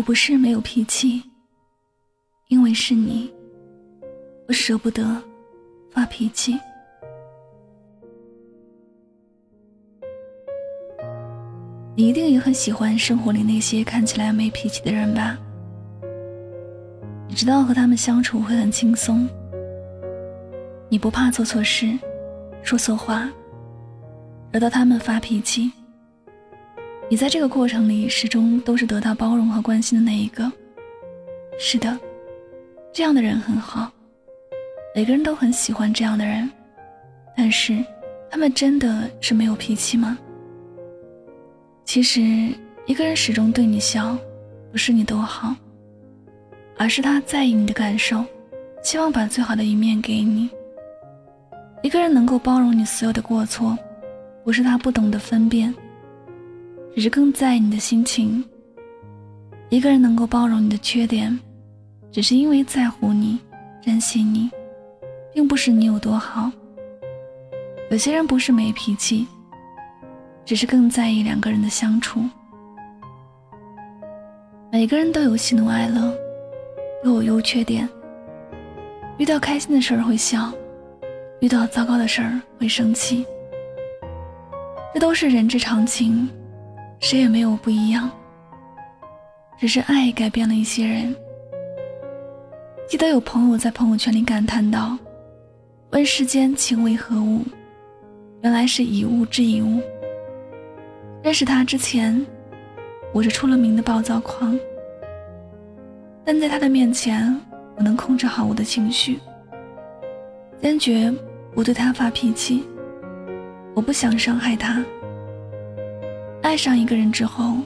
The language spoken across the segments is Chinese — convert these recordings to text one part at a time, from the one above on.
我不是没有脾气，因为是你，我舍不得发脾气。你一定也很喜欢生活里那些看起来没脾气的人吧？你知道和他们相处会很轻松，你不怕做错事、说错话，惹到他们发脾气。你在这个过程里始终都是得到包容和关心的那一个。是的，这样的人很好，每个人都很喜欢这样的人。但是，他们真的是没有脾气吗？其实，一个人始终对你笑，不是你多好，而是他在意你的感受，希望把最好的一面给你。一个人能够包容你所有的过错，不是他不懂得分辨。只是更在意你的心情。一个人能够包容你的缺点，只是因为在乎你、珍惜你，并不是你有多好。有些人不是没脾气，只是更在意两个人的相处。每个人都有喜怒哀乐，都有优缺点。遇到开心的事儿会笑，遇到糟糕的事儿会生气，这都是人之常情。谁也没有不一样，只是爱改变了一些人。记得有朋友在朋友圈里感叹道：“问世间情为何物，原来是以物治以物。”认识他之前，我是出了名的暴躁狂，但在他的面前，我能控制好我的情绪，坚决不对他发脾气。我不想伤害他。爱上一个人之后，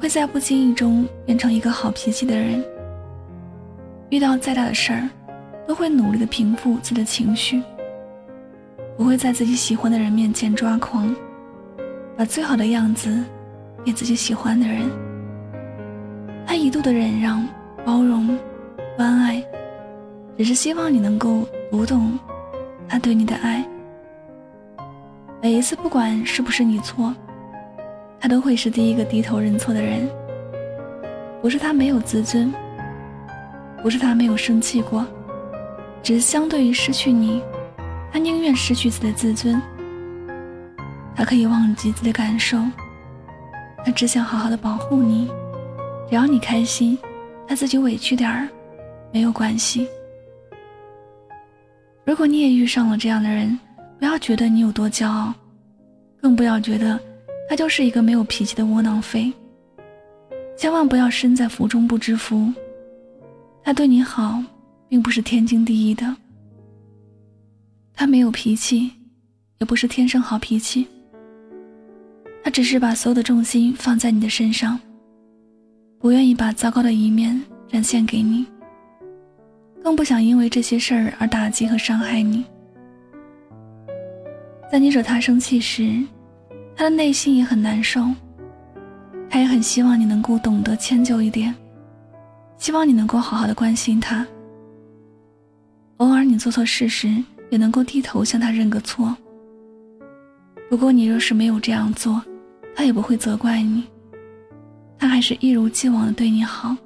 会在不经意中变成一个好脾气的人。遇到再大的事儿，都会努力的平复自己的情绪，不会在自己喜欢的人面前抓狂，把最好的样子给自己喜欢的人。他一度的忍让、包容、关爱，只是希望你能够读懂他对你的爱。每一次，不管是不是你错。他都会是第一个低头认错的人。不是他没有自尊，不是他没有生气过，只是相对于失去你，他宁愿失去自己的自尊。他可以忘记自己的感受，他只想好好的保护你。只要你开心，他自己委屈点儿没有关系。如果你也遇上了这样的人，不要觉得你有多骄傲，更不要觉得。他就是一个没有脾气的窝囊废，千万不要身在福中不知福。他对你好，并不是天经地义的。他没有脾气，也不是天生好脾气。他只是把所有的重心放在你的身上，不愿意把糟糕的一面展现给你，更不想因为这些事儿而打击和伤害你。在你惹他生气时。他的内心也很难受，他也很希望你能够懂得迁就一点，希望你能够好好的关心他。偶尔你做错事时，也能够低头向他认个错。不过你若是没有这样做，他也不会责怪你，他还是一如既往的对你好。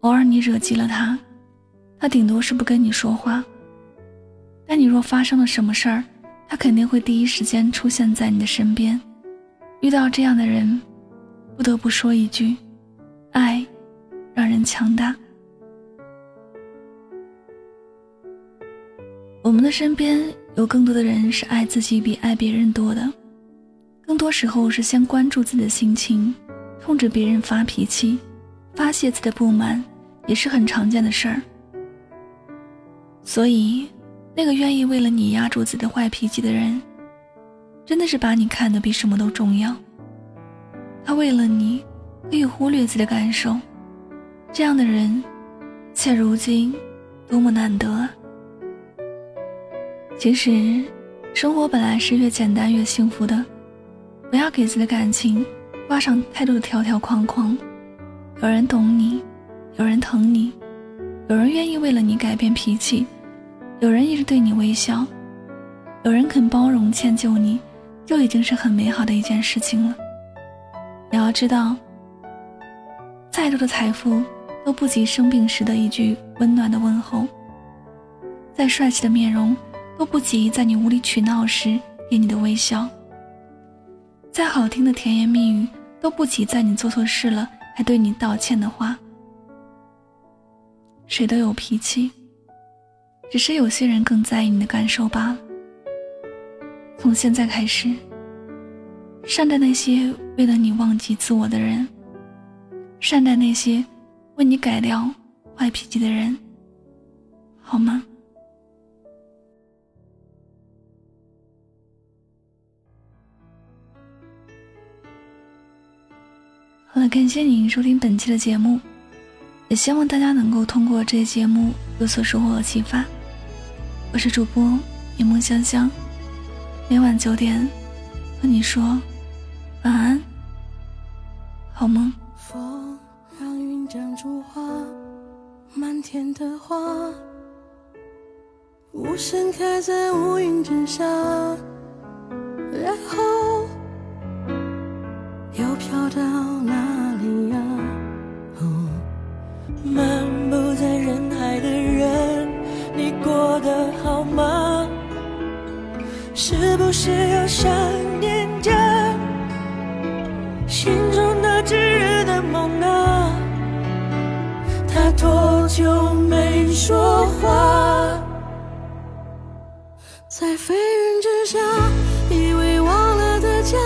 偶尔你惹急了他，他顶多是不跟你说话。但你若发生了什么事儿，他肯定会第一时间出现在你的身边。遇到这样的人，不得不说一句：爱让人强大。我们的身边有更多的人是爱自己比爱别人多的，更多时候是先关注自己的心情，冲着别人发脾气，发泄自己的不满，也是很常见的事儿。所以。那个愿意为了你压住自己的坏脾气的人，真的是把你看得比什么都重要。他为了你可以忽略自己的感受，这样的人，现如今多么难得啊！其实，生活本来是越简单越幸福的，不要给自己的感情挂上太多的条条框框。有人懂你，有人疼你，有人愿意为了你改变脾气。有人一直对你微笑，有人肯包容迁就你，就已经是很美好的一件事情了。你要知道，再多的财富都不及生病时的一句温暖的问候；再帅气的面容都不及在你无理取闹时给你的微笑；再好听的甜言蜜语都不及在你做错事了还对你道歉的话。谁都有脾气，只是有些人更在意你的感受罢了。从现在开始，善待那些为了你忘记自我的人，善待那些为你改掉坏脾气的人，好吗？好了，感谢您收听本期的节目。也希望大家能够通过这节目有所收获和启发。我是主播夜梦香香，每晚九点和你说晚安，好梦。风让云长出花，满天的花，无声开在乌云之下，是不是又想念着心中那炙热的梦啊？他多久没说话？在飞云之下，以为忘了的家，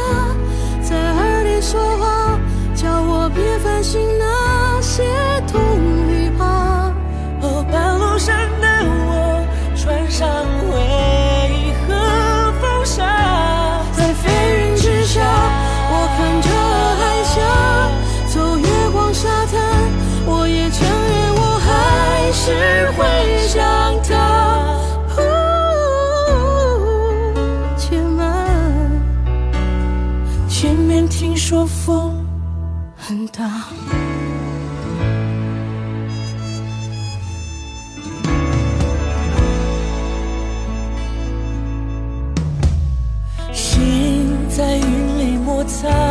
心在云里摩擦，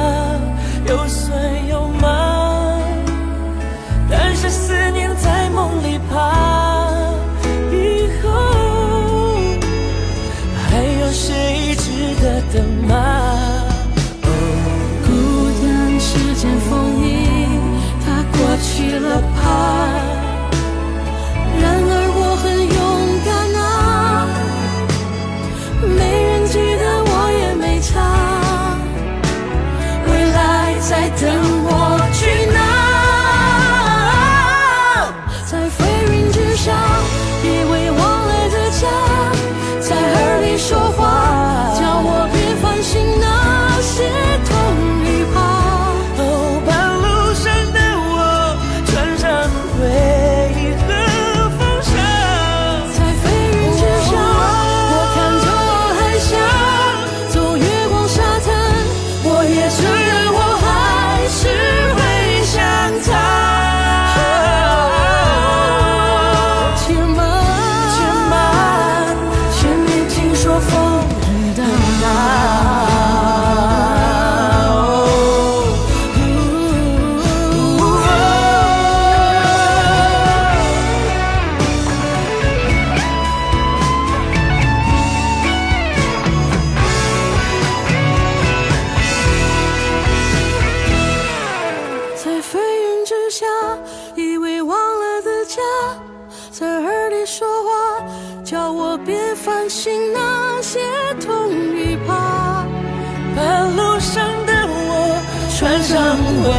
为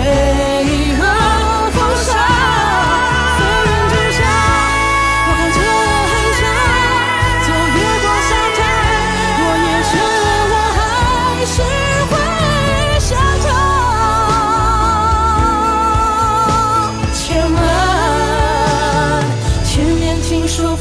何风沙在云之下我看着海峡走月光沙滩我也承认我还是会想他千万前面听说